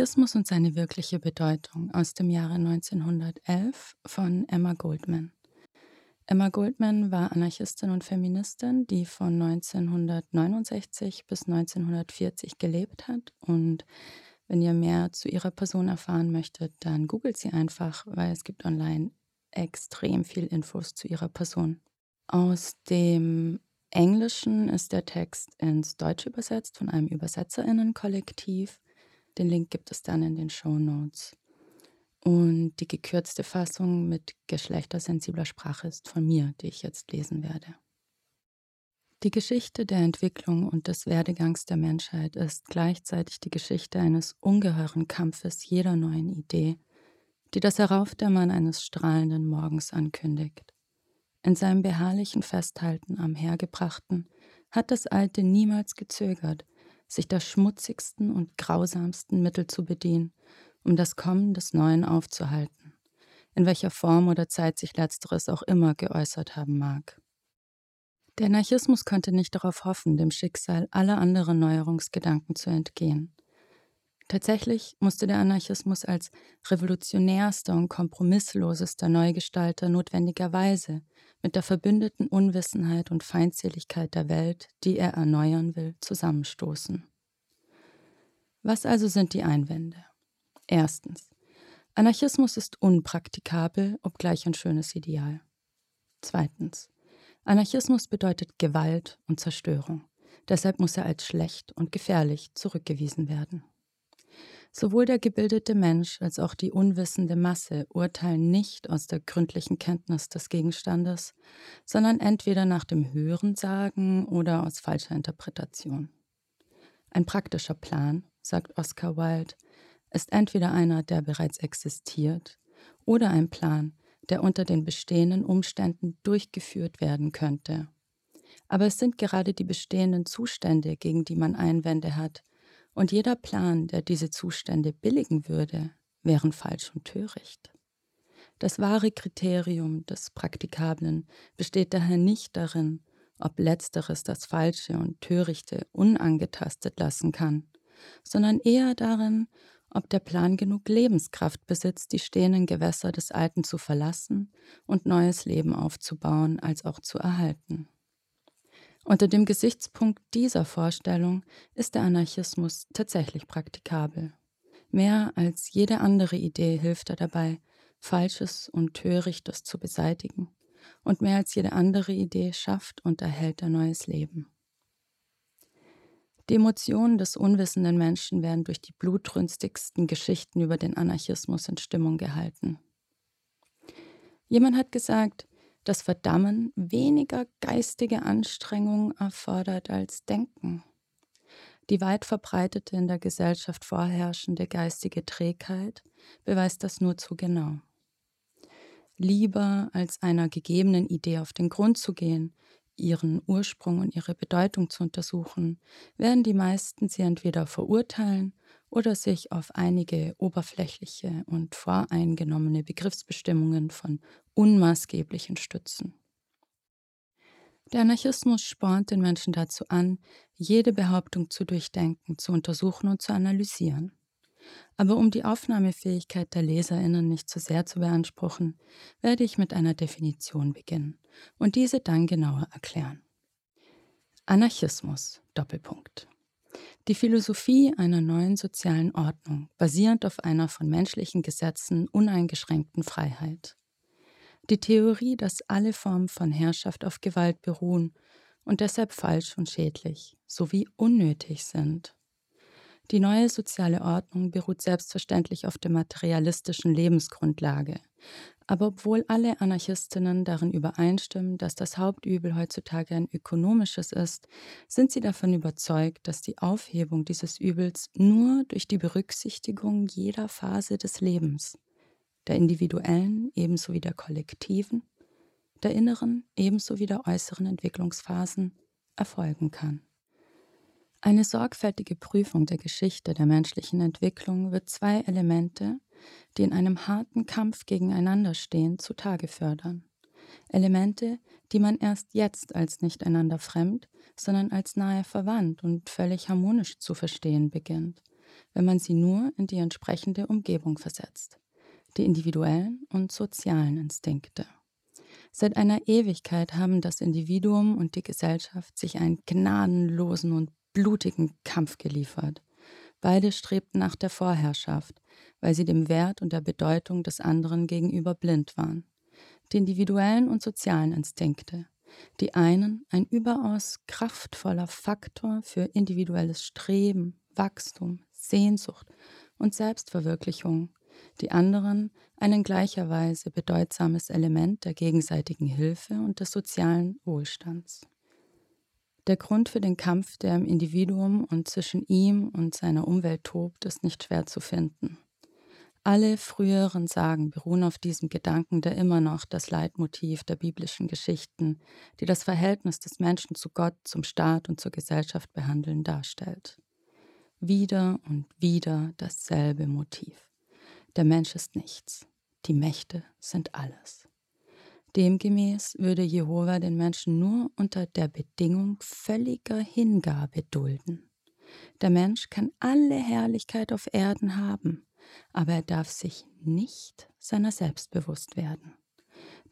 Anarchismus und seine wirkliche Bedeutung aus dem Jahre 1911 von Emma Goldman. Emma Goldman war Anarchistin und Feministin, die von 1969 bis 1940 gelebt hat. Und wenn ihr mehr zu ihrer Person erfahren möchtet, dann googelt sie einfach, weil es gibt online extrem viel Infos zu ihrer Person. Aus dem Englischen ist der Text ins Deutsche übersetzt von einem Übersetzerinnenkollektiv. Den Link gibt es dann in den Show Notes. Und die gekürzte Fassung mit geschlechtersensibler Sprache ist von mir, die ich jetzt lesen werde. Die Geschichte der Entwicklung und des Werdegangs der Menschheit ist gleichzeitig die Geschichte eines ungeheuren Kampfes jeder neuen Idee, die das Heraufdämmern eines strahlenden Morgens ankündigt. In seinem beharrlichen Festhalten am Hergebrachten hat das Alte niemals gezögert, sich der schmutzigsten und grausamsten Mittel zu bedienen, um das Kommen des Neuen aufzuhalten, in welcher Form oder Zeit sich letzteres auch immer geäußert haben mag. Der Anarchismus konnte nicht darauf hoffen, dem Schicksal aller anderen Neuerungsgedanken zu entgehen. Tatsächlich musste der Anarchismus als revolutionärster und kompromisslosester Neugestalter notwendigerweise mit der verbündeten Unwissenheit und Feindseligkeit der Welt, die er erneuern will, zusammenstoßen. Was also sind die Einwände? Erstens. Anarchismus ist unpraktikabel, obgleich ein schönes Ideal. Zweitens. Anarchismus bedeutet Gewalt und Zerstörung. Deshalb muss er als schlecht und gefährlich zurückgewiesen werden. Sowohl der gebildete Mensch als auch die unwissende Masse urteilen nicht aus der gründlichen Kenntnis des Gegenstandes, sondern entweder nach dem Hörensagen oder aus falscher Interpretation. Ein praktischer Plan, sagt Oscar Wilde, ist entweder einer, der bereits existiert, oder ein Plan, der unter den bestehenden Umständen durchgeführt werden könnte. Aber es sind gerade die bestehenden Zustände, gegen die man Einwände hat, und jeder Plan, der diese Zustände billigen würde, wären falsch und töricht. Das wahre Kriterium des Praktikablen besteht daher nicht darin, ob letzteres das Falsche und Törichte unangetastet lassen kann, sondern eher darin, ob der Plan genug Lebenskraft besitzt, die stehenden Gewässer des Alten zu verlassen und neues Leben aufzubauen, als auch zu erhalten. Unter dem Gesichtspunkt dieser Vorstellung ist der Anarchismus tatsächlich praktikabel. Mehr als jede andere Idee hilft er dabei, Falsches und Törichtes zu beseitigen, und mehr als jede andere Idee schafft und erhält er neues Leben. Die Emotionen des unwissenden Menschen werden durch die blutrünstigsten Geschichten über den Anarchismus in Stimmung gehalten. Jemand hat gesagt, dass Verdammen weniger geistige Anstrengung erfordert als Denken. Die weit verbreitete in der Gesellschaft vorherrschende geistige Trägheit beweist das nur zu genau. Lieber als einer gegebenen Idee auf den Grund zu gehen, ihren Ursprung und ihre Bedeutung zu untersuchen, werden die meisten sie entweder verurteilen oder sich auf einige oberflächliche und voreingenommene Begriffsbestimmungen von Unmaßgeblichen stützen. Der Anarchismus spornt den Menschen dazu an, jede Behauptung zu durchdenken, zu untersuchen und zu analysieren. Aber um die Aufnahmefähigkeit der Leserinnen nicht zu sehr zu beanspruchen, werde ich mit einer Definition beginnen und diese dann genauer erklären. Anarchismus Doppelpunkt. Die Philosophie einer neuen sozialen Ordnung, basierend auf einer von menschlichen Gesetzen uneingeschränkten Freiheit. Die Theorie, dass alle Formen von Herrschaft auf Gewalt beruhen und deshalb falsch und schädlich sowie unnötig sind. Die neue soziale Ordnung beruht selbstverständlich auf der materialistischen Lebensgrundlage. Aber obwohl alle Anarchistinnen darin übereinstimmen, dass das Hauptübel heutzutage ein ökonomisches ist, sind sie davon überzeugt, dass die Aufhebung dieses Übels nur durch die Berücksichtigung jeder Phase des Lebens, der individuellen ebenso wie der kollektiven, der inneren ebenso wie der äußeren Entwicklungsphasen, erfolgen kann. Eine sorgfältige Prüfung der Geschichte der menschlichen Entwicklung wird zwei Elemente, die in einem harten Kampf gegeneinander stehen, zutage fördern. Elemente, die man erst jetzt als nicht einander fremd, sondern als nahe verwandt und völlig harmonisch zu verstehen beginnt. wenn man sie nur in die entsprechende Umgebung versetzt, die individuellen und sozialen Instinkte. Seit einer Ewigkeit haben das Individuum und die Gesellschaft sich einen gnadenlosen und blutigen Kampf geliefert. Beide strebten nach der Vorherrschaft, weil sie dem Wert und der Bedeutung des anderen gegenüber blind waren. Die individuellen und sozialen Instinkte, die einen ein überaus kraftvoller Faktor für individuelles Streben, Wachstum, Sehnsucht und Selbstverwirklichung, die anderen ein in gleicher Weise bedeutsames Element der gegenseitigen Hilfe und des sozialen Wohlstands. Der Grund für den Kampf, der im Individuum und zwischen ihm und seiner Umwelt tobt, ist nicht schwer zu finden. Alle früheren Sagen beruhen auf diesem Gedanken, der immer noch das Leitmotiv der biblischen Geschichten, die das Verhältnis des Menschen zu Gott, zum Staat und zur Gesellschaft behandeln, darstellt. Wieder und wieder dasselbe Motiv. Der Mensch ist nichts, die Mächte sind alles. Demgemäß würde Jehova den Menschen nur unter der Bedingung völliger Hingabe dulden. Der Mensch kann alle Herrlichkeit auf Erden haben, aber er darf sich nicht seiner selbst bewusst werden.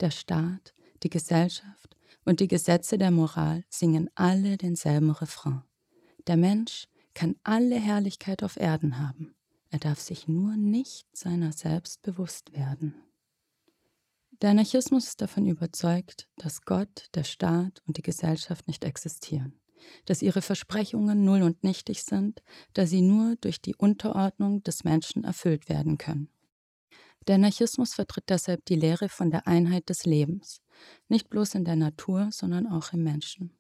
Der Staat, die Gesellschaft und die Gesetze der Moral singen alle denselben Refrain. Der Mensch kann alle Herrlichkeit auf Erden haben, er darf sich nur nicht seiner selbst bewusst werden. Der Anarchismus ist davon überzeugt, dass Gott, der Staat und die Gesellschaft nicht existieren dass ihre Versprechungen null und nichtig sind, da sie nur durch die Unterordnung des Menschen erfüllt werden können. Der Anarchismus vertritt deshalb die Lehre von der Einheit des Lebens, nicht bloß in der Natur, sondern auch im Menschen.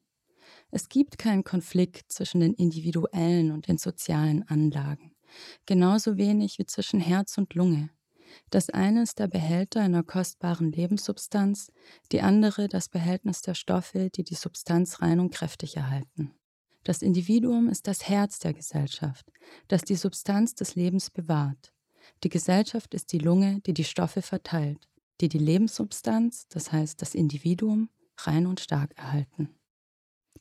Es gibt keinen Konflikt zwischen den individuellen und den sozialen Anlagen, genauso wenig wie zwischen Herz und Lunge, das eine ist der Behälter einer kostbaren Lebenssubstanz, die andere das Behältnis der Stoffe, die die Substanz rein und kräftig erhalten. Das Individuum ist das Herz der Gesellschaft, das die Substanz des Lebens bewahrt. Die Gesellschaft ist die Lunge, die die Stoffe verteilt, die die Lebenssubstanz, das heißt das Individuum, rein und stark erhalten.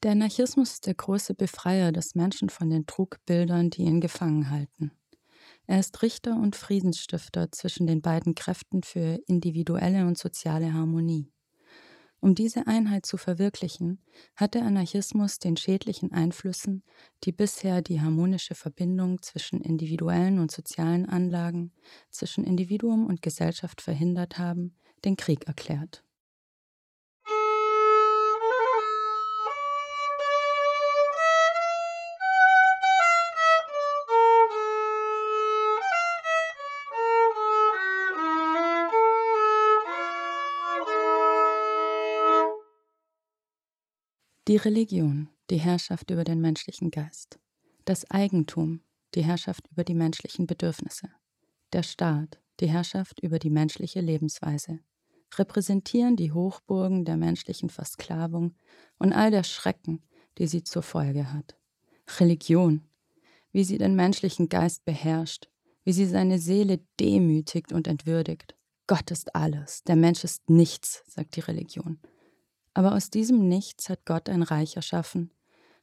Der Anarchismus ist der große Befreier des Menschen von den Trugbildern, die ihn gefangen halten. Er ist Richter und Friedensstifter zwischen den beiden Kräften für individuelle und soziale Harmonie. Um diese Einheit zu verwirklichen, hat der Anarchismus den schädlichen Einflüssen, die bisher die harmonische Verbindung zwischen individuellen und sozialen Anlagen, zwischen Individuum und Gesellschaft verhindert haben, den Krieg erklärt. Die Religion, die Herrschaft über den menschlichen Geist. Das Eigentum, die Herrschaft über die menschlichen Bedürfnisse. Der Staat, die Herrschaft über die menschliche Lebensweise. Repräsentieren die Hochburgen der menschlichen Versklavung und all der Schrecken, die sie zur Folge hat. Religion, wie sie den menschlichen Geist beherrscht, wie sie seine Seele demütigt und entwürdigt. Gott ist alles, der Mensch ist nichts, sagt die Religion. Aber aus diesem Nichts hat Gott ein Reich erschaffen,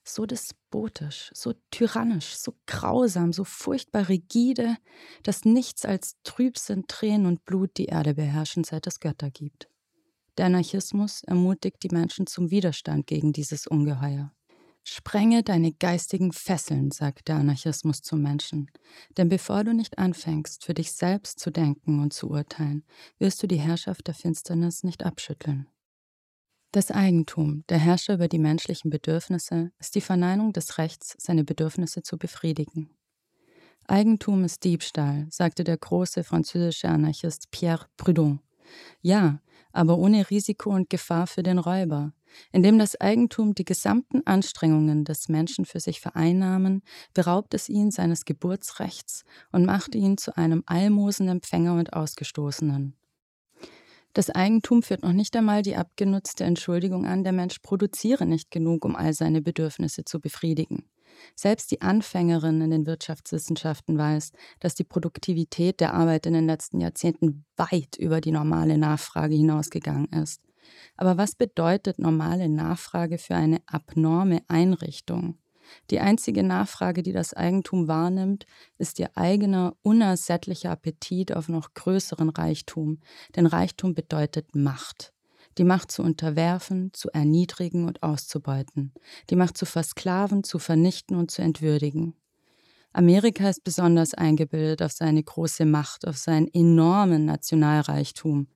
so despotisch, so tyrannisch, so grausam, so furchtbar rigide, dass nichts als Trübsinn, Tränen und Blut die Erde beherrschen, seit es Götter gibt. Der Anarchismus ermutigt die Menschen zum Widerstand gegen dieses Ungeheuer. Sprenge deine geistigen Fesseln, sagt der Anarchismus zum Menschen. Denn bevor du nicht anfängst, für dich selbst zu denken und zu urteilen, wirst du die Herrschaft der Finsternis nicht abschütteln. Das Eigentum, der Herrscher über die menschlichen Bedürfnisse, ist die Verneinung des Rechts, seine Bedürfnisse zu befriedigen. Eigentum ist Diebstahl, sagte der große französische Anarchist Pierre Proudhon. Ja, aber ohne Risiko und Gefahr für den Räuber. Indem das Eigentum die gesamten Anstrengungen des Menschen für sich vereinnahmen, beraubt es ihn seines Geburtsrechts und macht ihn zu einem Almosenempfänger und Ausgestoßenen. Das Eigentum führt noch nicht einmal die abgenutzte Entschuldigung an, der Mensch produziere nicht genug, um all seine Bedürfnisse zu befriedigen. Selbst die Anfängerin in den Wirtschaftswissenschaften weiß, dass die Produktivität der Arbeit in den letzten Jahrzehnten weit über die normale Nachfrage hinausgegangen ist. Aber was bedeutet normale Nachfrage für eine abnorme Einrichtung? Die einzige Nachfrage, die das Eigentum wahrnimmt, ist ihr eigener, unersättlicher Appetit auf noch größeren Reichtum. Denn Reichtum bedeutet Macht. Die Macht zu unterwerfen, zu erniedrigen und auszubeuten. Die Macht zu versklaven, zu vernichten und zu entwürdigen. Amerika ist besonders eingebildet auf seine große Macht, auf seinen enormen Nationalreichtum.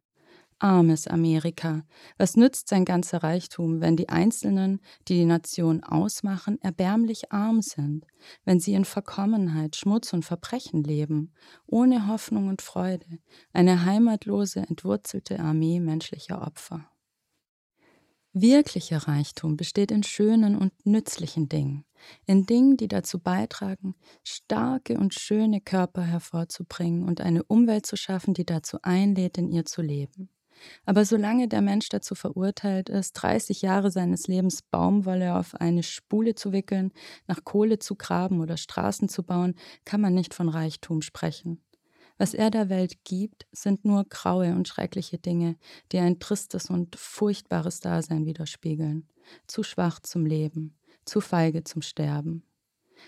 Armes Amerika, was nützt sein ganzer Reichtum, wenn die Einzelnen, die die Nation ausmachen, erbärmlich arm sind, wenn sie in Verkommenheit, Schmutz und Verbrechen leben, ohne Hoffnung und Freude, eine heimatlose, entwurzelte Armee menschlicher Opfer. Wirklicher Reichtum besteht in schönen und nützlichen Dingen, in Dingen, die dazu beitragen, starke und schöne Körper hervorzubringen und eine Umwelt zu schaffen, die dazu einlädt, in ihr zu leben. Aber solange der Mensch dazu verurteilt ist, 30 Jahre seines Lebens Baumwolle auf eine Spule zu wickeln, nach Kohle zu graben oder Straßen zu bauen, kann man nicht von Reichtum sprechen. Was er der Welt gibt, sind nur graue und schreckliche Dinge, die ein tristes und furchtbares Dasein widerspiegeln. Zu schwach zum Leben, zu feige zum Sterben.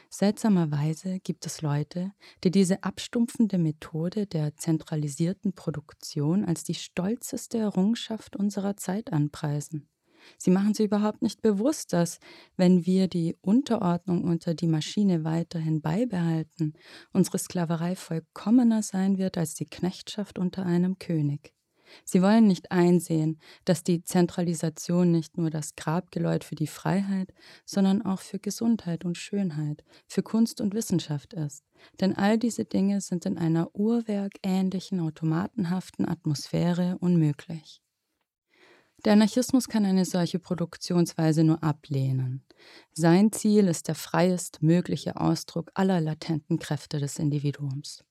Seltsamerweise gibt es Leute, die diese abstumpfende Methode der zentralisierten Produktion als die stolzeste Errungenschaft unserer Zeit anpreisen. Sie machen sich überhaupt nicht bewusst, dass, wenn wir die Unterordnung unter die Maschine weiterhin beibehalten, unsere Sklaverei vollkommener sein wird als die Knechtschaft unter einem König. Sie wollen nicht einsehen, dass die Zentralisation nicht nur das Grabgeläut für die Freiheit, sondern auch für Gesundheit und Schönheit, für Kunst und Wissenschaft ist. Denn all diese Dinge sind in einer uhrwerkähnlichen, automatenhaften Atmosphäre unmöglich. Der Anarchismus kann eine solche Produktionsweise nur ablehnen. Sein Ziel ist der freiest mögliche Ausdruck aller latenten Kräfte des Individuums.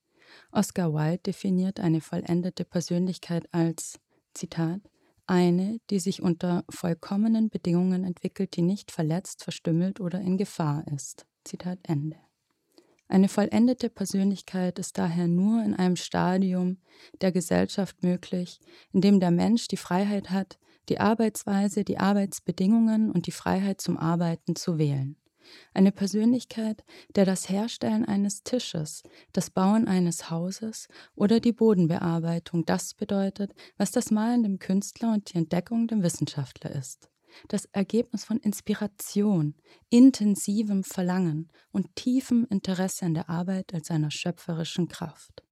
Oscar Wilde definiert eine vollendete Persönlichkeit als, Zitat, eine, die sich unter vollkommenen Bedingungen entwickelt, die nicht verletzt, verstümmelt oder in Gefahr ist. Zitat Ende. Eine vollendete Persönlichkeit ist daher nur in einem Stadium der Gesellschaft möglich, in dem der Mensch die Freiheit hat, die Arbeitsweise, die Arbeitsbedingungen und die Freiheit zum Arbeiten zu wählen. Eine Persönlichkeit, der das Herstellen eines Tisches, das Bauen eines Hauses oder die Bodenbearbeitung das bedeutet, was das Malen dem Künstler und die Entdeckung dem Wissenschaftler ist. Das Ergebnis von Inspiration, intensivem Verlangen und tiefem Interesse an der Arbeit als einer schöpferischen Kraft.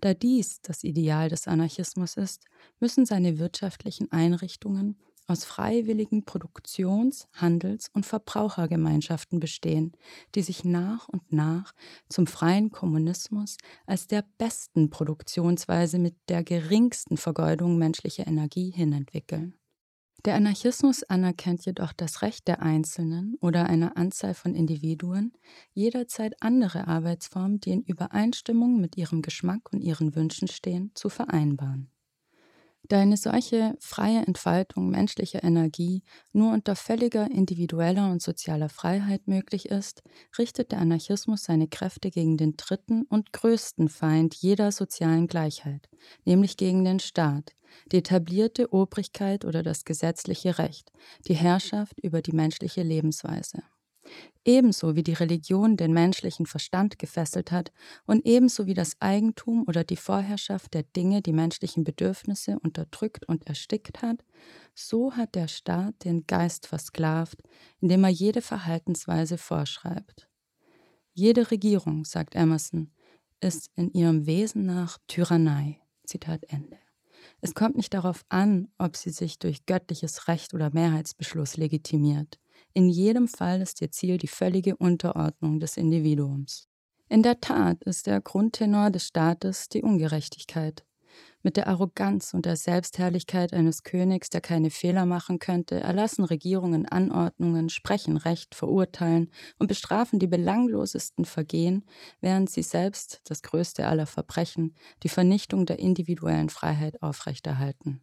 Da dies das Ideal des Anarchismus ist, müssen seine wirtschaftlichen Einrichtungen aus freiwilligen Produktions-, Handels- und Verbrauchergemeinschaften bestehen, die sich nach und nach zum freien Kommunismus als der besten Produktionsweise mit der geringsten Vergeudung menschlicher Energie hinentwickeln. Der Anarchismus anerkennt jedoch das Recht der Einzelnen oder einer Anzahl von Individuen, jederzeit andere Arbeitsformen, die in Übereinstimmung mit ihrem Geschmack und ihren Wünschen stehen, zu vereinbaren. Da eine solche freie Entfaltung menschlicher Energie nur unter völliger individueller und sozialer Freiheit möglich ist, richtet der Anarchismus seine Kräfte gegen den dritten und größten Feind jeder sozialen Gleichheit, nämlich gegen den Staat, die etablierte Obrigkeit oder das gesetzliche Recht, die Herrschaft über die menschliche Lebensweise. Ebenso wie die Religion den menschlichen Verstand gefesselt hat und ebenso wie das Eigentum oder die Vorherrschaft der Dinge die menschlichen Bedürfnisse unterdrückt und erstickt hat, so hat der Staat den Geist versklavt, indem er jede Verhaltensweise vorschreibt. Jede Regierung, sagt Emerson, ist in ihrem Wesen nach Tyrannei. Zitat Ende. Es kommt nicht darauf an, ob sie sich durch göttliches Recht oder Mehrheitsbeschluss legitimiert. In jedem Fall ist ihr Ziel die völlige Unterordnung des Individuums. In der Tat ist der Grundtenor des Staates die Ungerechtigkeit. Mit der Arroganz und der Selbstherrlichkeit eines Königs, der keine Fehler machen könnte, erlassen Regierungen Anordnungen, sprechen Recht, verurteilen und bestrafen die belanglosesten Vergehen, während sie selbst das größte aller Verbrechen, die Vernichtung der individuellen Freiheit aufrechterhalten.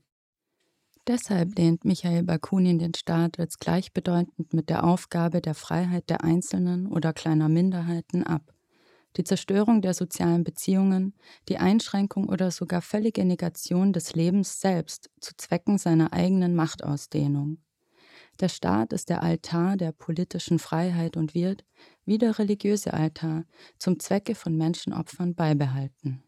Deshalb lehnt Michael Bakunin den Staat als gleichbedeutend mit der Aufgabe der Freiheit der Einzelnen oder kleiner Minderheiten ab. Die Zerstörung der sozialen Beziehungen, die Einschränkung oder sogar völlige Negation des Lebens selbst zu Zwecken seiner eigenen Machtausdehnung. Der Staat ist der Altar der politischen Freiheit und wird, wie der religiöse Altar, zum Zwecke von Menschenopfern beibehalten.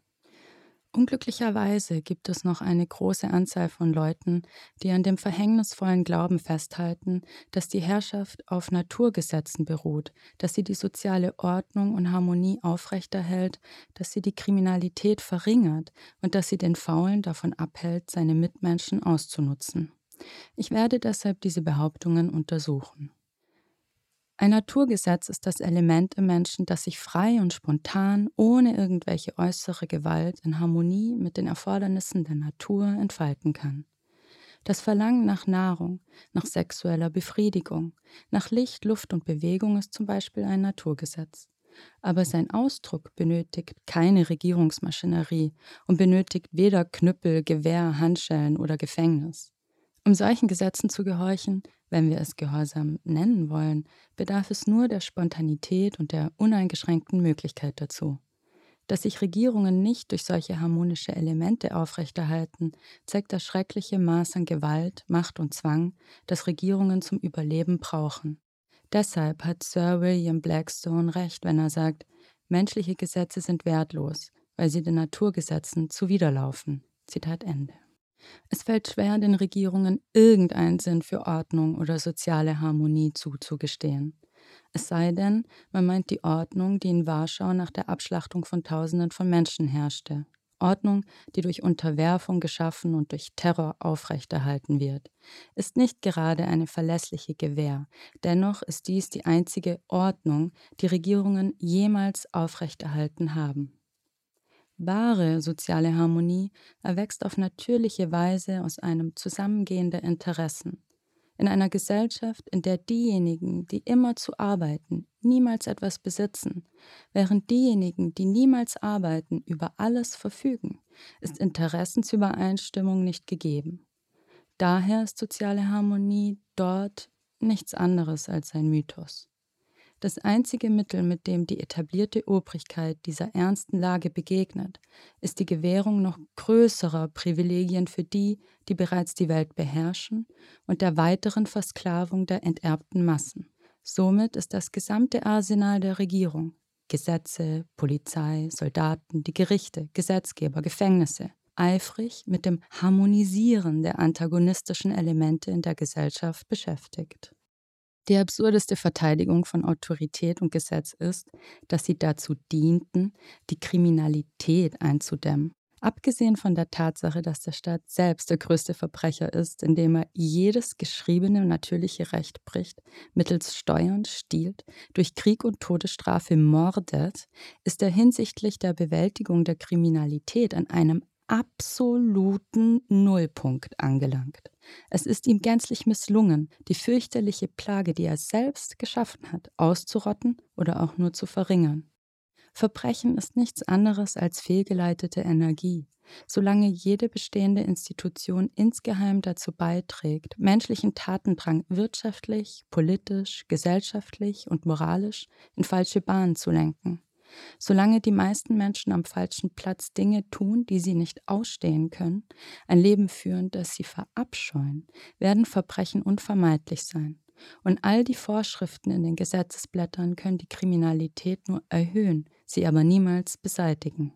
Unglücklicherweise gibt es noch eine große Anzahl von Leuten, die an dem verhängnisvollen Glauben festhalten, dass die Herrschaft auf Naturgesetzen beruht, dass sie die soziale Ordnung und Harmonie aufrechterhält, dass sie die Kriminalität verringert und dass sie den Faulen davon abhält, seine Mitmenschen auszunutzen. Ich werde deshalb diese Behauptungen untersuchen. Ein Naturgesetz ist das Element im Menschen, das sich frei und spontan, ohne irgendwelche äußere Gewalt, in Harmonie mit den Erfordernissen der Natur entfalten kann. Das Verlangen nach Nahrung, nach sexueller Befriedigung, nach Licht, Luft und Bewegung ist zum Beispiel ein Naturgesetz. Aber sein Ausdruck benötigt keine Regierungsmaschinerie und benötigt weder Knüppel, Gewehr, Handschellen oder Gefängnis. Um solchen Gesetzen zu gehorchen, wenn wir es Gehorsam nennen wollen, bedarf es nur der Spontanität und der uneingeschränkten Möglichkeit dazu. Dass sich Regierungen nicht durch solche harmonische Elemente aufrechterhalten, zeigt das schreckliche Maß an Gewalt, Macht und Zwang, das Regierungen zum Überleben brauchen. Deshalb hat Sir William Blackstone recht, wenn er sagt, menschliche Gesetze sind wertlos, weil sie den Naturgesetzen zuwiderlaufen. Zitat Ende. Es fällt schwer, den Regierungen irgendeinen Sinn für Ordnung oder soziale Harmonie zuzugestehen. Es sei denn, man meint die Ordnung, die in Warschau nach der Abschlachtung von Tausenden von Menschen herrschte. Ordnung, die durch Unterwerfung geschaffen und durch Terror aufrechterhalten wird, ist nicht gerade eine verlässliche Gewähr. Dennoch ist dies die einzige Ordnung, die Regierungen jemals aufrechterhalten haben. Wahre soziale Harmonie erwächst auf natürliche Weise aus einem Zusammengehen der Interessen. In einer Gesellschaft, in der diejenigen, die immer zu arbeiten, niemals etwas besitzen, während diejenigen, die niemals arbeiten, über alles verfügen, ist Interessensübereinstimmung nicht gegeben. Daher ist soziale Harmonie dort nichts anderes als ein Mythos. Das einzige Mittel, mit dem die etablierte Obrigkeit dieser ernsten Lage begegnet, ist die Gewährung noch größerer Privilegien für die, die bereits die Welt beherrschen, und der weiteren Versklavung der enterbten Massen. Somit ist das gesamte Arsenal der Regierung Gesetze, Polizei, Soldaten, die Gerichte, Gesetzgeber, Gefängnisse eifrig mit dem Harmonisieren der antagonistischen Elemente in der Gesellschaft beschäftigt. Die absurdeste Verteidigung von Autorität und Gesetz ist, dass sie dazu dienten, die Kriminalität einzudämmen. Abgesehen von der Tatsache, dass der Staat selbst der größte Verbrecher ist, indem er jedes geschriebene natürliche Recht bricht, mittels Steuern stiehlt, durch Krieg und Todesstrafe mordet, ist er hinsichtlich der Bewältigung der Kriminalität an einem absoluten Nullpunkt angelangt. Es ist ihm gänzlich misslungen, die fürchterliche Plage, die er selbst geschaffen hat, auszurotten oder auch nur zu verringern. Verbrechen ist nichts anderes als fehlgeleitete Energie. Solange jede bestehende Institution insgeheim dazu beiträgt, menschlichen Tatendrang wirtschaftlich, politisch, gesellschaftlich und moralisch in falsche Bahnen zu lenken, Solange die meisten Menschen am falschen Platz Dinge tun, die sie nicht ausstehen können, ein Leben führen, das sie verabscheuen, werden Verbrechen unvermeidlich sein. Und all die Vorschriften in den Gesetzesblättern können die Kriminalität nur erhöhen, sie aber niemals beseitigen.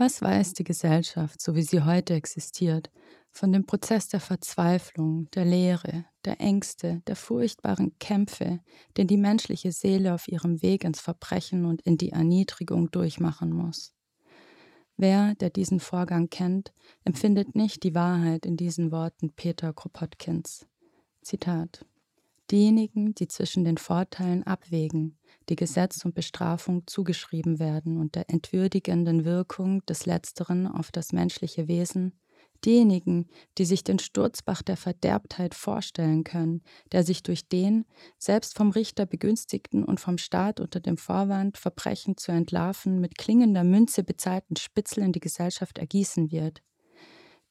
Was weiß die Gesellschaft, so wie sie heute existiert, von dem Prozess der Verzweiflung, der Leere, der Ängste, der furchtbaren Kämpfe, den die menschliche Seele auf ihrem Weg ins Verbrechen und in die Erniedrigung durchmachen muss. Wer, der diesen Vorgang kennt, empfindet nicht die Wahrheit in diesen Worten Peter Kropotkins. Zitat Diejenigen, die zwischen den Vorteilen abwägen, die Gesetz und Bestrafung zugeschrieben werden und der entwürdigenden Wirkung des Letzteren auf das menschliche Wesen, diejenigen, die sich den Sturzbach der Verderbtheit vorstellen können, der sich durch den, selbst vom Richter begünstigten und vom Staat unter dem Vorwand, Verbrechen zu entlarven, mit klingender Münze bezahlten Spitzel in die Gesellschaft ergießen wird.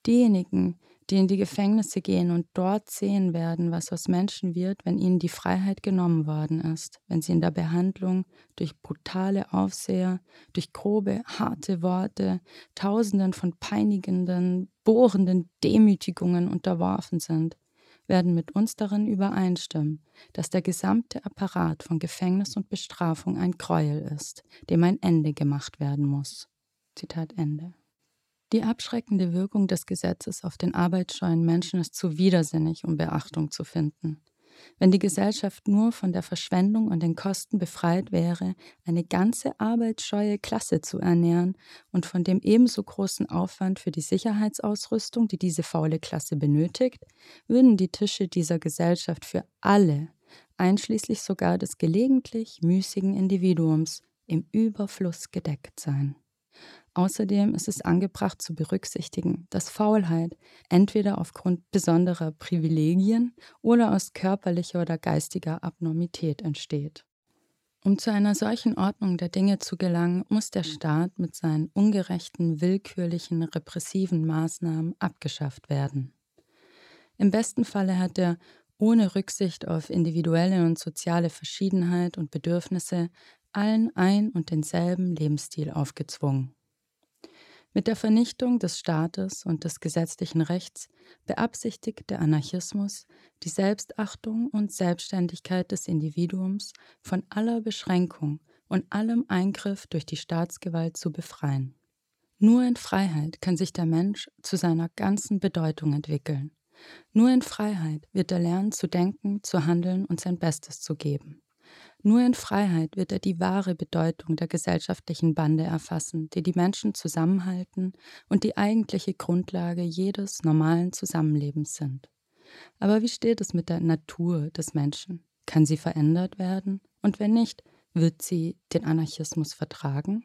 Diejenigen, die in die Gefängnisse gehen und dort sehen werden, was aus Menschen wird, wenn ihnen die Freiheit genommen worden ist, wenn sie in der Behandlung durch brutale Aufseher, durch grobe, harte Worte, tausenden von peinigenden, bohrenden Demütigungen unterworfen sind, werden mit uns darin übereinstimmen, dass der gesamte Apparat von Gefängnis und Bestrafung ein Gräuel ist, dem ein Ende gemacht werden muss. Zitat Ende. Die abschreckende Wirkung des Gesetzes auf den arbeitsscheuen Menschen ist zu widersinnig, um Beachtung zu finden. Wenn die Gesellschaft nur von der Verschwendung und den Kosten befreit wäre, eine ganze arbeitsscheue Klasse zu ernähren und von dem ebenso großen Aufwand für die Sicherheitsausrüstung, die diese faule Klasse benötigt, würden die Tische dieser Gesellschaft für alle, einschließlich sogar des gelegentlich müßigen Individuums, im Überfluss gedeckt sein. Außerdem ist es angebracht zu berücksichtigen, dass Faulheit entweder aufgrund besonderer Privilegien oder aus körperlicher oder geistiger Abnormität entsteht. Um zu einer solchen Ordnung der Dinge zu gelangen, muss der Staat mit seinen ungerechten, willkürlichen, repressiven Maßnahmen abgeschafft werden. Im besten Falle hat er ohne Rücksicht auf individuelle und soziale Verschiedenheit und Bedürfnisse allen ein und denselben Lebensstil aufgezwungen. Mit der Vernichtung des Staates und des gesetzlichen Rechts beabsichtigt der Anarchismus, die Selbstachtung und Selbstständigkeit des Individuums von aller Beschränkung und allem Eingriff durch die Staatsgewalt zu befreien. Nur in Freiheit kann sich der Mensch zu seiner ganzen Bedeutung entwickeln. Nur in Freiheit wird er lernen zu denken, zu handeln und sein Bestes zu geben. Nur in Freiheit wird er die wahre Bedeutung der gesellschaftlichen Bande erfassen, die die Menschen zusammenhalten und die eigentliche Grundlage jedes normalen Zusammenlebens sind. Aber wie steht es mit der Natur des Menschen? Kann sie verändert werden? Und wenn nicht, wird sie den Anarchismus vertragen?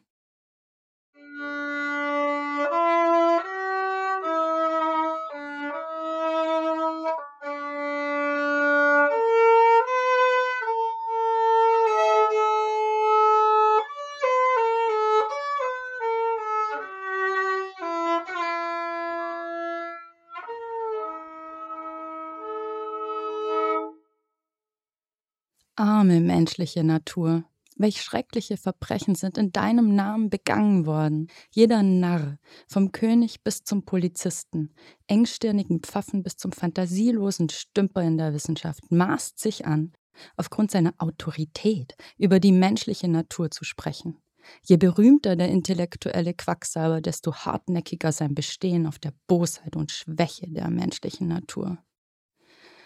Menschliche Natur, welch schreckliche Verbrechen sind in deinem Namen begangen worden. Jeder Narr, vom König bis zum Polizisten, engstirnigen Pfaffen bis zum fantasielosen Stümper in der Wissenschaft, maßt sich an, aufgrund seiner Autorität über die menschliche Natur zu sprechen. Je berühmter der intellektuelle Quacksalber, desto hartnäckiger sein Bestehen auf der Bosheit und Schwäche der menschlichen Natur.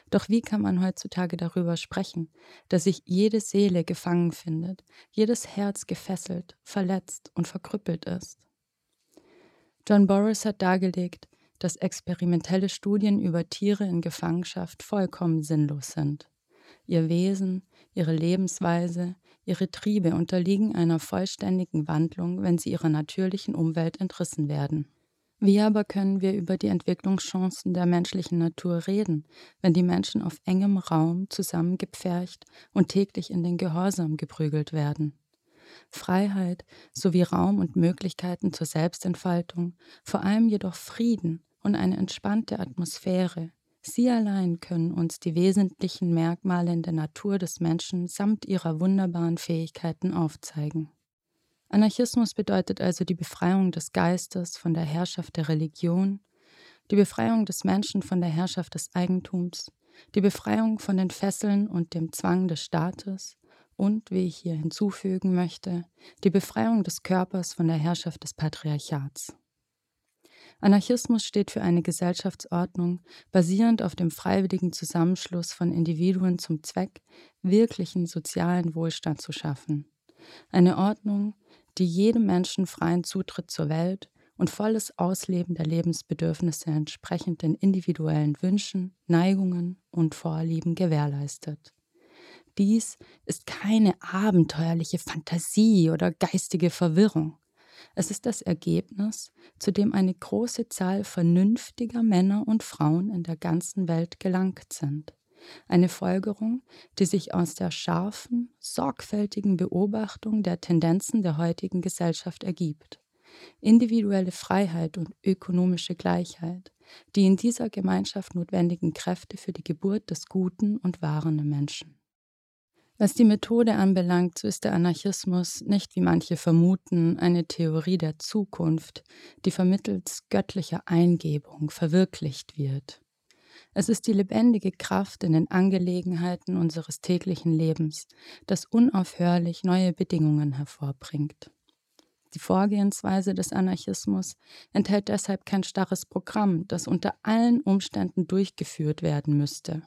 Doch wie kann man heutzutage darüber sprechen, dass sich jede Seele gefangen findet, jedes Herz gefesselt, verletzt und verkrüppelt ist? John Boris hat dargelegt, dass experimentelle Studien über Tiere in Gefangenschaft vollkommen sinnlos sind. Ihr Wesen, ihre Lebensweise, ihre Triebe unterliegen einer vollständigen Wandlung, wenn sie ihrer natürlichen Umwelt entrissen werden. Wie aber können wir über die Entwicklungschancen der menschlichen Natur reden, wenn die Menschen auf engem Raum zusammengepfercht und täglich in den Gehorsam geprügelt werden? Freiheit sowie Raum und Möglichkeiten zur Selbstentfaltung, vor allem jedoch Frieden und eine entspannte Atmosphäre, sie allein können uns die wesentlichen Merkmale in der Natur des Menschen samt ihrer wunderbaren Fähigkeiten aufzeigen. Anarchismus bedeutet also die Befreiung des Geistes von der Herrschaft der Religion, die Befreiung des Menschen von der Herrschaft des Eigentums, die Befreiung von den Fesseln und dem Zwang des Staates und, wie ich hier hinzufügen möchte, die Befreiung des Körpers von der Herrschaft des Patriarchats. Anarchismus steht für eine Gesellschaftsordnung basierend auf dem freiwilligen Zusammenschluss von Individuen zum Zweck, wirklichen sozialen Wohlstand zu schaffen. Eine Ordnung, die jedem Menschen freien Zutritt zur Welt und volles Ausleben der Lebensbedürfnisse entsprechend den individuellen Wünschen, Neigungen und Vorlieben gewährleistet. Dies ist keine abenteuerliche Fantasie oder geistige Verwirrung. Es ist das Ergebnis, zu dem eine große Zahl vernünftiger Männer und Frauen in der ganzen Welt gelangt sind. Eine Folgerung, die sich aus der scharfen, sorgfältigen Beobachtung der Tendenzen der heutigen Gesellschaft ergibt. Individuelle Freiheit und ökonomische Gleichheit, die in dieser Gemeinschaft notwendigen Kräfte für die Geburt des guten und wahren Menschen. Was die Methode anbelangt, so ist der Anarchismus nicht, wie manche vermuten, eine Theorie der Zukunft, die vermittels göttlicher Eingebung verwirklicht wird. Es ist die lebendige Kraft in den Angelegenheiten unseres täglichen Lebens, das unaufhörlich neue Bedingungen hervorbringt. Die Vorgehensweise des Anarchismus enthält deshalb kein starres Programm, das unter allen Umständen durchgeführt werden müsste.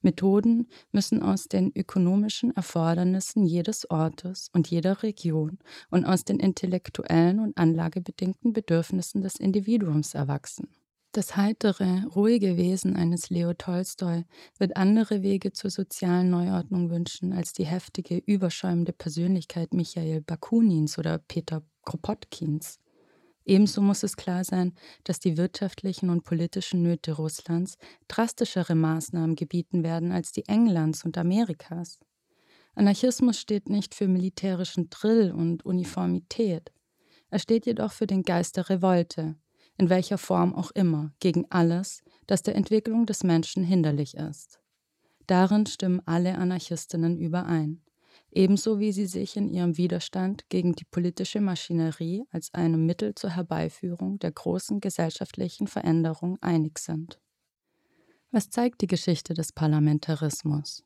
Methoden müssen aus den ökonomischen Erfordernissen jedes Ortes und jeder Region und aus den intellektuellen und anlagebedingten Bedürfnissen des Individuums erwachsen. Das heitere, ruhige Wesen eines Leo Tolstoi wird andere Wege zur sozialen Neuordnung wünschen als die heftige, überschäumende Persönlichkeit Michael Bakunins oder Peter Kropotkins. Ebenso muss es klar sein, dass die wirtschaftlichen und politischen Nöte Russlands drastischere Maßnahmen gebieten werden als die Englands und Amerikas. Anarchismus steht nicht für militärischen Drill und Uniformität. Er steht jedoch für den Geist der Revolte, in welcher Form auch immer, gegen alles, das der Entwicklung des Menschen hinderlich ist. Darin stimmen alle Anarchistinnen überein ebenso wie sie sich in ihrem Widerstand gegen die politische Maschinerie als einem Mittel zur Herbeiführung der großen gesellschaftlichen Veränderung einig sind. Was zeigt die Geschichte des Parlamentarismus?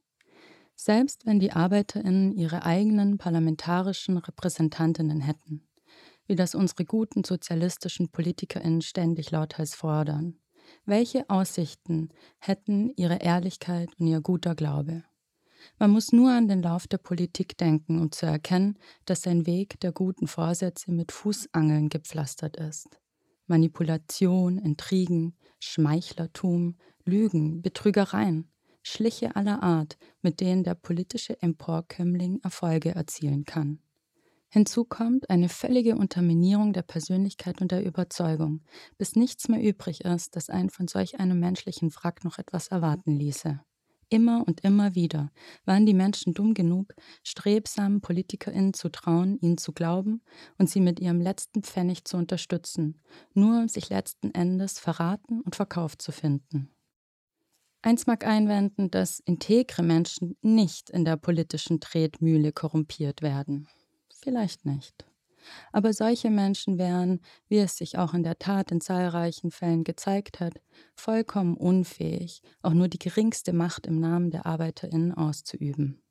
Selbst wenn die Arbeiterinnen ihre eigenen parlamentarischen Repräsentantinnen hätten, wie das unsere guten sozialistischen Politikerinnen ständig lauthals fordern, welche Aussichten hätten ihre Ehrlichkeit und ihr guter Glaube? Man muss nur an den Lauf der Politik denken, um zu erkennen, dass sein Weg der guten Vorsätze mit Fußangeln gepflastert ist. Manipulation, Intrigen, Schmeichlertum, Lügen, Betrügereien, Schliche aller Art, mit denen der politische Emporkömmling Erfolge erzielen kann. Hinzu kommt eine völlige Unterminierung der Persönlichkeit und der Überzeugung, bis nichts mehr übrig ist, das einen von solch einem menschlichen Wrack noch etwas erwarten ließe. Immer und immer wieder waren die Menschen dumm genug, strebsamen PolitikerInnen zu trauen, ihnen zu glauben und sie mit ihrem letzten Pfennig zu unterstützen, nur um sich letzten Endes verraten und verkauft zu finden. Eins mag einwenden, dass integre Menschen nicht in der politischen Tretmühle korrumpiert werden. Vielleicht nicht. Aber solche Menschen wären, wie es sich auch in der Tat in zahlreichen Fällen gezeigt hat, vollkommen unfähig, auch nur die geringste Macht im Namen der Arbeiterinnen auszuüben.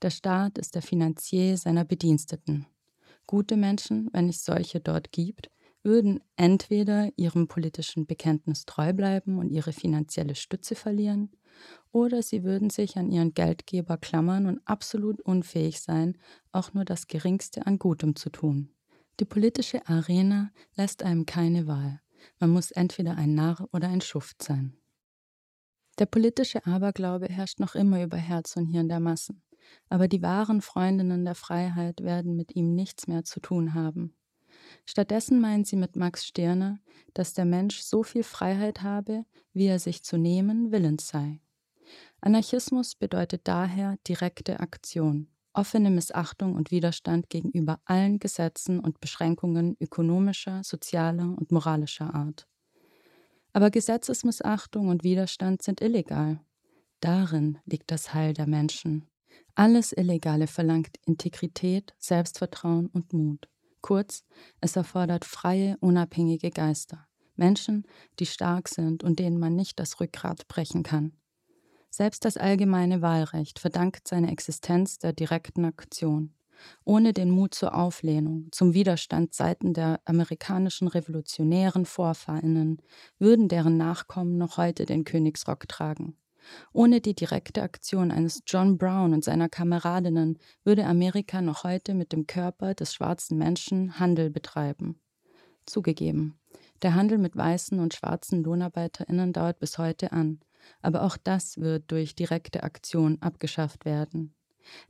Der Staat ist der Finanzier seiner Bediensteten. Gute Menschen, wenn es solche dort gibt, würden entweder ihrem politischen Bekenntnis treu bleiben und ihre finanzielle Stütze verlieren, oder sie würden sich an ihren Geldgeber klammern und absolut unfähig sein, auch nur das Geringste an Gutem zu tun. Die politische Arena lässt einem keine Wahl. Man muss entweder ein Narr oder ein Schuft sein. Der politische Aberglaube herrscht noch immer über Herz und Hirn der Massen, aber die wahren Freundinnen der Freiheit werden mit ihm nichts mehr zu tun haben. Stattdessen meinen sie mit Max Stirner, dass der Mensch so viel Freiheit habe, wie er sich zu nehmen willens sei. Anarchismus bedeutet daher direkte Aktion, offene Missachtung und Widerstand gegenüber allen Gesetzen und Beschränkungen ökonomischer, sozialer und moralischer Art. Aber Gesetzesmissachtung und Widerstand sind illegal. Darin liegt das Heil der Menschen. Alles Illegale verlangt Integrität, Selbstvertrauen und Mut. Kurz, es erfordert freie, unabhängige Geister, Menschen, die stark sind und denen man nicht das Rückgrat brechen kann. Selbst das allgemeine Wahlrecht verdankt seine Existenz der direkten Aktion. Ohne den Mut zur Auflehnung, zum Widerstand seiten der amerikanischen revolutionären Vorfahrinnen würden deren Nachkommen noch heute den Königsrock tragen. Ohne die direkte Aktion eines John Brown und seiner Kameradinnen würde Amerika noch heute mit dem Körper des schwarzen Menschen Handel betreiben. Zugegeben, der Handel mit weißen und schwarzen Lohnarbeiterinnen dauert bis heute an, aber auch das wird durch direkte Aktion abgeschafft werden.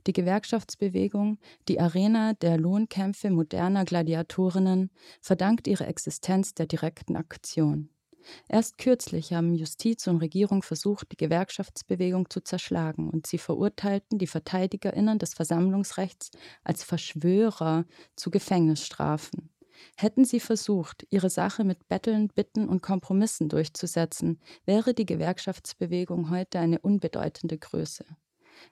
Die Gewerkschaftsbewegung, die Arena der Lohnkämpfe moderner Gladiatorinnen, verdankt ihre Existenz der direkten Aktion. Erst kürzlich haben Justiz und Regierung versucht, die Gewerkschaftsbewegung zu zerschlagen und sie verurteilten die Verteidigerinnen des Versammlungsrechts als Verschwörer zu Gefängnisstrafen. Hätten sie versucht, ihre Sache mit Betteln, Bitten und Kompromissen durchzusetzen, wäre die Gewerkschaftsbewegung heute eine unbedeutende Größe.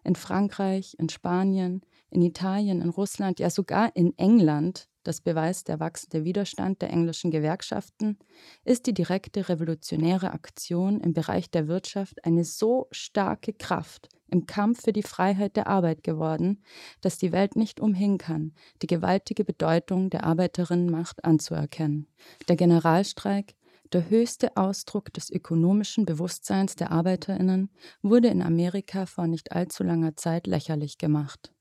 In Frankreich, in Spanien, in Italien, in Russland, ja sogar in England das beweist der wachsende Widerstand der englischen Gewerkschaften, ist die direkte revolutionäre Aktion im Bereich der Wirtschaft eine so starke Kraft im Kampf für die Freiheit der Arbeit geworden, dass die Welt nicht umhin kann, die gewaltige Bedeutung der Arbeiterinnenmacht anzuerkennen. Der Generalstreik, der höchste Ausdruck des ökonomischen Bewusstseins der Arbeiterinnen, wurde in Amerika vor nicht allzu langer Zeit lächerlich gemacht.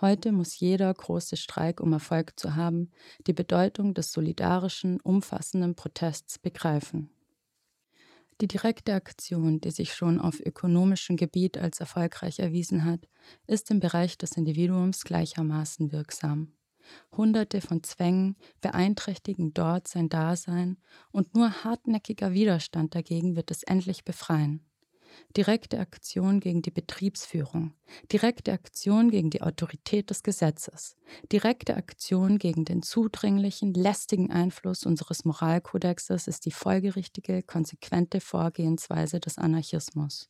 Heute muss jeder große Streik, um Erfolg zu haben, die Bedeutung des solidarischen, umfassenden Protests begreifen. Die direkte Aktion, die sich schon auf ökonomischem Gebiet als erfolgreich erwiesen hat, ist im Bereich des Individuums gleichermaßen wirksam. Hunderte von Zwängen beeinträchtigen dort sein Dasein und nur hartnäckiger Widerstand dagegen wird es endlich befreien direkte Aktion gegen die Betriebsführung, direkte Aktion gegen die Autorität des Gesetzes, direkte Aktion gegen den zudringlichen, lästigen Einfluss unseres Moralkodexes ist die folgerichtige, konsequente Vorgehensweise des Anarchismus.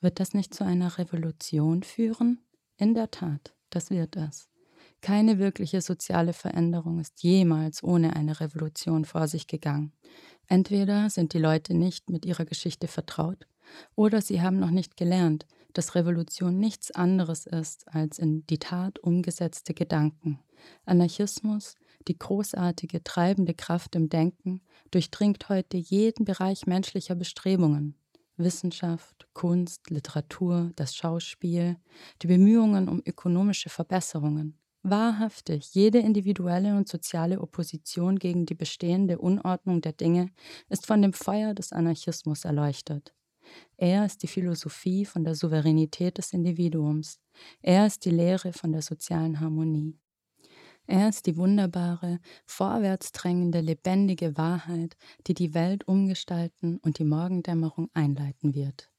Wird das nicht zu einer Revolution führen? In der Tat, das wird es. Keine wirkliche soziale Veränderung ist jemals ohne eine Revolution vor sich gegangen. Entweder sind die Leute nicht mit ihrer Geschichte vertraut, oder sie haben noch nicht gelernt, dass Revolution nichts anderes ist als in die Tat umgesetzte Gedanken. Anarchismus, die großartige treibende Kraft im Denken, durchdringt heute jeden Bereich menschlicher Bestrebungen. Wissenschaft, Kunst, Literatur, das Schauspiel, die Bemühungen um ökonomische Verbesserungen. Wahrhaftig, jede individuelle und soziale Opposition gegen die bestehende Unordnung der Dinge ist von dem Feuer des Anarchismus erleuchtet. Er ist die Philosophie von der Souveränität des Individuums. Er ist die Lehre von der sozialen Harmonie. Er ist die wunderbare, vorwärtsdrängende, lebendige Wahrheit, die die Welt umgestalten und die Morgendämmerung einleiten wird.